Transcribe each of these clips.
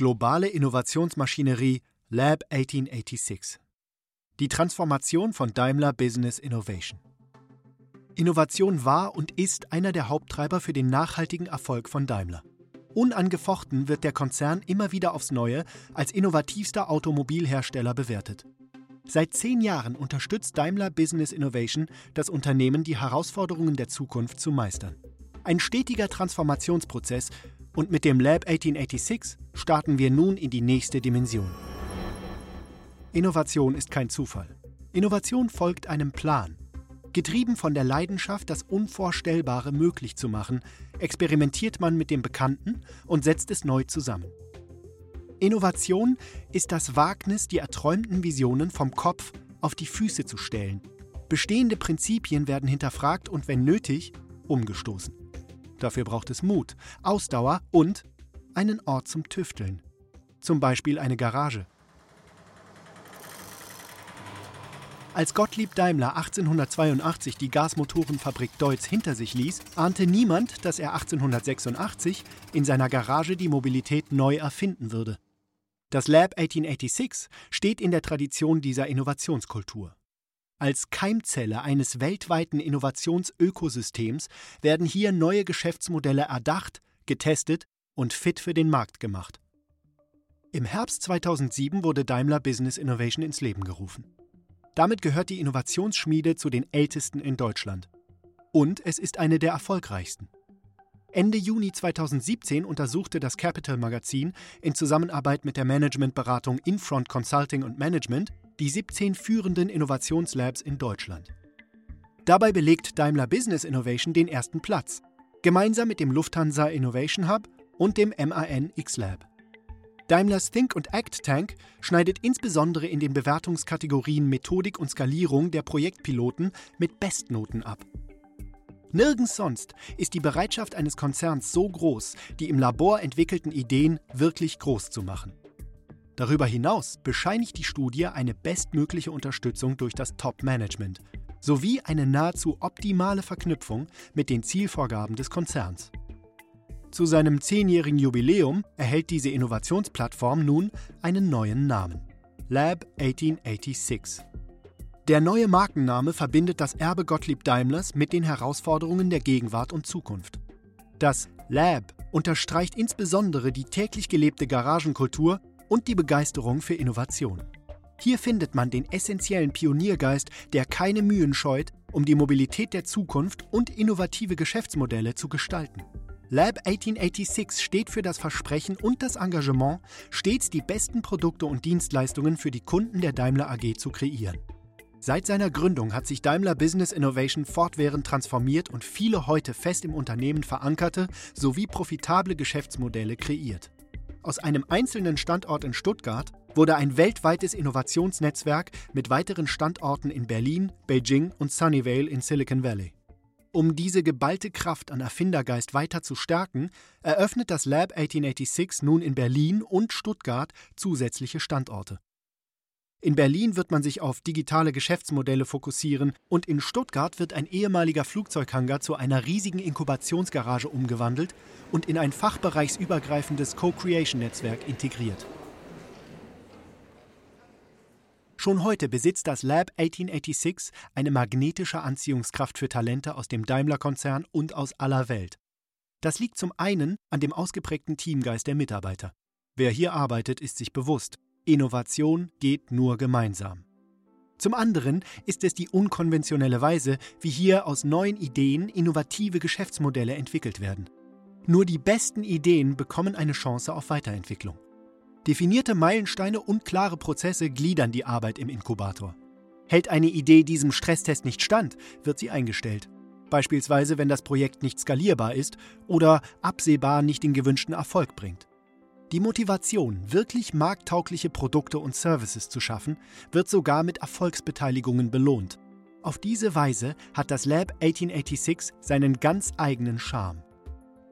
globale Innovationsmaschinerie Lab 1886. Die Transformation von Daimler Business Innovation. Innovation war und ist einer der Haupttreiber für den nachhaltigen Erfolg von Daimler. Unangefochten wird der Konzern immer wieder aufs Neue als innovativster Automobilhersteller bewertet. Seit zehn Jahren unterstützt Daimler Business Innovation das Unternehmen, die Herausforderungen der Zukunft zu meistern. Ein stetiger Transformationsprozess und mit dem Lab 1886 starten wir nun in die nächste Dimension. Innovation ist kein Zufall. Innovation folgt einem Plan. Getrieben von der Leidenschaft, das Unvorstellbare möglich zu machen, experimentiert man mit dem Bekannten und setzt es neu zusammen. Innovation ist das Wagnis, die erträumten Visionen vom Kopf auf die Füße zu stellen. Bestehende Prinzipien werden hinterfragt und, wenn nötig, umgestoßen. Dafür braucht es Mut, Ausdauer und einen Ort zum Tüfteln. Zum Beispiel eine Garage. Als Gottlieb Daimler 1882 die Gasmotorenfabrik Deutz hinter sich ließ, ahnte niemand, dass er 1886 in seiner Garage die Mobilität neu erfinden würde. Das Lab 1886 steht in der Tradition dieser Innovationskultur. Als Keimzelle eines weltweiten Innovationsökosystems werden hier neue Geschäftsmodelle erdacht, getestet und fit für den Markt gemacht. Im Herbst 2007 wurde Daimler Business Innovation ins Leben gerufen. Damit gehört die Innovationsschmiede zu den ältesten in Deutschland. Und es ist eine der erfolgreichsten. Ende Juni 2017 untersuchte das Capital Magazin in Zusammenarbeit mit der Managementberatung Infront Consulting und Management die 17 führenden Innovationslabs in Deutschland. Dabei belegt Daimler Business Innovation den ersten Platz, gemeinsam mit dem Lufthansa Innovation Hub und dem MAN X-Lab. Daimlers Think und Act Tank schneidet insbesondere in den Bewertungskategorien Methodik und Skalierung der Projektpiloten mit Bestnoten ab. Nirgends sonst ist die Bereitschaft eines Konzerns so groß, die im Labor entwickelten Ideen wirklich groß zu machen. Darüber hinaus bescheinigt die Studie eine bestmögliche Unterstützung durch das Top-Management sowie eine nahezu optimale Verknüpfung mit den Zielvorgaben des Konzerns. Zu seinem zehnjährigen Jubiläum erhält diese Innovationsplattform nun einen neuen Namen: Lab 1886. Der neue Markenname verbindet das Erbe Gottlieb Daimlers mit den Herausforderungen der Gegenwart und Zukunft. Das Lab unterstreicht insbesondere die täglich gelebte Garagenkultur und die Begeisterung für Innovation. Hier findet man den essentiellen Pioniergeist, der keine Mühen scheut, um die Mobilität der Zukunft und innovative Geschäftsmodelle zu gestalten. Lab 1886 steht für das Versprechen und das Engagement, stets die besten Produkte und Dienstleistungen für die Kunden der Daimler AG zu kreieren. Seit seiner Gründung hat sich Daimler Business Innovation fortwährend transformiert und viele heute fest im Unternehmen verankerte sowie profitable Geschäftsmodelle kreiert. Aus einem einzelnen Standort in Stuttgart wurde ein weltweites Innovationsnetzwerk mit weiteren Standorten in Berlin, Beijing und Sunnyvale in Silicon Valley. Um diese geballte Kraft an Erfindergeist weiter zu stärken, eröffnet das Lab 1886 nun in Berlin und Stuttgart zusätzliche Standorte. In Berlin wird man sich auf digitale Geschäftsmodelle fokussieren und in Stuttgart wird ein ehemaliger Flugzeughangar zu einer riesigen Inkubationsgarage umgewandelt und in ein fachbereichsübergreifendes Co-Creation-Netzwerk integriert. Schon heute besitzt das Lab 1886 eine magnetische Anziehungskraft für Talente aus dem Daimler-Konzern und aus aller Welt. Das liegt zum einen an dem ausgeprägten Teamgeist der Mitarbeiter. Wer hier arbeitet, ist sich bewusst, Innovation geht nur gemeinsam. Zum anderen ist es die unkonventionelle Weise, wie hier aus neuen Ideen innovative Geschäftsmodelle entwickelt werden. Nur die besten Ideen bekommen eine Chance auf Weiterentwicklung. Definierte Meilensteine und klare Prozesse gliedern die Arbeit im Inkubator. Hält eine Idee diesem Stresstest nicht stand, wird sie eingestellt. Beispielsweise, wenn das Projekt nicht skalierbar ist oder absehbar nicht den gewünschten Erfolg bringt. Die Motivation, wirklich markttaugliche Produkte und Services zu schaffen, wird sogar mit Erfolgsbeteiligungen belohnt. Auf diese Weise hat das Lab 1886 seinen ganz eigenen Charme.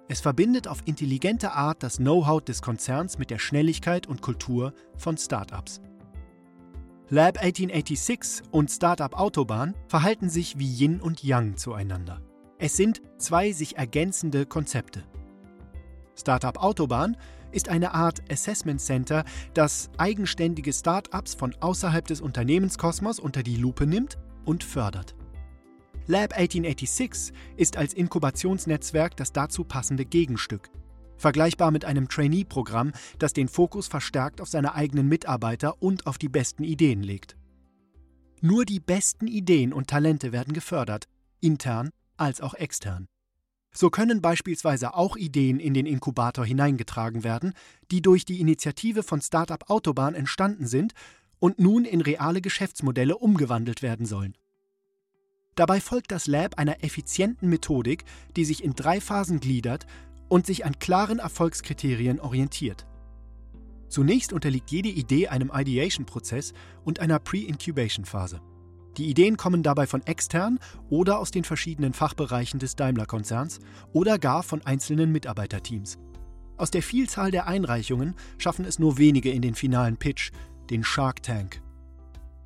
Es verbindet auf intelligente Art das Know-how des Konzerns mit der Schnelligkeit und Kultur von Startups. Lab 1886 und Startup Autobahn verhalten sich wie Yin und Yang zueinander. Es sind zwei sich ergänzende Konzepte. Startup Autobahn ist eine Art Assessment Center, das eigenständige Start-ups von außerhalb des Unternehmenskosmos unter die Lupe nimmt und fördert. Lab 1886 ist als Inkubationsnetzwerk das dazu passende Gegenstück. Vergleichbar mit einem Trainee-Programm, das den Fokus verstärkt auf seine eigenen Mitarbeiter und auf die besten Ideen legt. Nur die besten Ideen und Talente werden gefördert, intern als auch extern. So können beispielsweise auch Ideen in den Inkubator hineingetragen werden, die durch die Initiative von Startup Autobahn entstanden sind und nun in reale Geschäftsmodelle umgewandelt werden sollen. Dabei folgt das Lab einer effizienten Methodik, die sich in drei Phasen gliedert und sich an klaren Erfolgskriterien orientiert. Zunächst unterliegt jede Idee einem Ideation-Prozess und einer Pre-Incubation-Phase. Die Ideen kommen dabei von extern oder aus den verschiedenen Fachbereichen des Daimler-Konzerns oder gar von einzelnen Mitarbeiterteams. Aus der Vielzahl der Einreichungen schaffen es nur wenige in den finalen Pitch, den Shark Tank.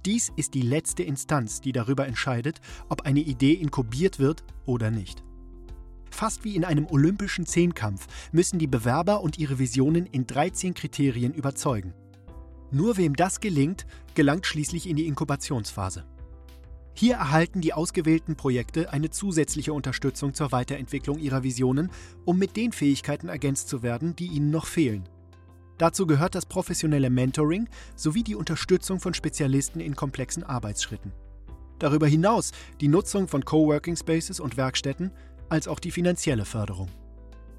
Dies ist die letzte Instanz, die darüber entscheidet, ob eine Idee inkubiert wird oder nicht. Fast wie in einem olympischen Zehnkampf müssen die Bewerber und ihre Visionen in 13 Kriterien überzeugen. Nur wem das gelingt, gelangt schließlich in die Inkubationsphase. Hier erhalten die ausgewählten Projekte eine zusätzliche Unterstützung zur Weiterentwicklung ihrer Visionen, um mit den Fähigkeiten ergänzt zu werden, die ihnen noch fehlen. Dazu gehört das professionelle Mentoring sowie die Unterstützung von Spezialisten in komplexen Arbeitsschritten. Darüber hinaus die Nutzung von Coworking Spaces und Werkstätten, als auch die finanzielle Förderung.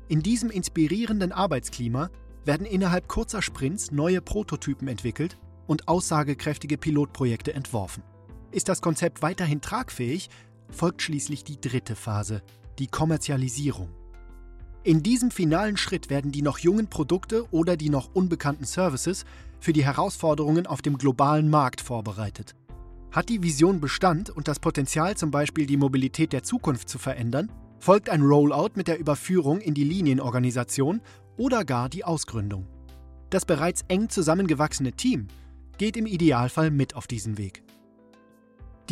In diesem inspirierenden Arbeitsklima werden innerhalb kurzer Sprints neue Prototypen entwickelt und aussagekräftige Pilotprojekte entworfen. Ist das Konzept weiterhin tragfähig, folgt schließlich die dritte Phase, die Kommerzialisierung. In diesem finalen Schritt werden die noch jungen Produkte oder die noch unbekannten Services für die Herausforderungen auf dem globalen Markt vorbereitet. Hat die Vision Bestand und das Potenzial, zum Beispiel die Mobilität der Zukunft zu verändern, folgt ein Rollout mit der Überführung in die Linienorganisation oder gar die Ausgründung. Das bereits eng zusammengewachsene Team geht im Idealfall mit auf diesen Weg.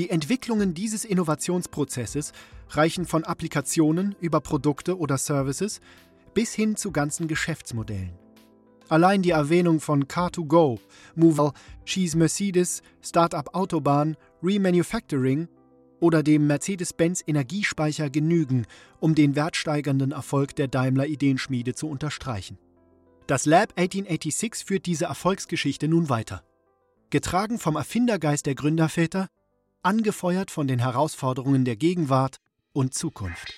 Die Entwicklungen dieses Innovationsprozesses reichen von Applikationen über Produkte oder Services bis hin zu ganzen Geschäftsmodellen. Allein die Erwähnung von Car2Go, Movil, Cheese Mercedes, Startup Autobahn, Remanufacturing oder dem Mercedes-Benz Energiespeicher genügen, um den wertsteigernden Erfolg der Daimler Ideenschmiede zu unterstreichen. Das Lab 1886 führt diese Erfolgsgeschichte nun weiter. Getragen vom Erfindergeist der Gründerväter angefeuert von den Herausforderungen der Gegenwart und Zukunft.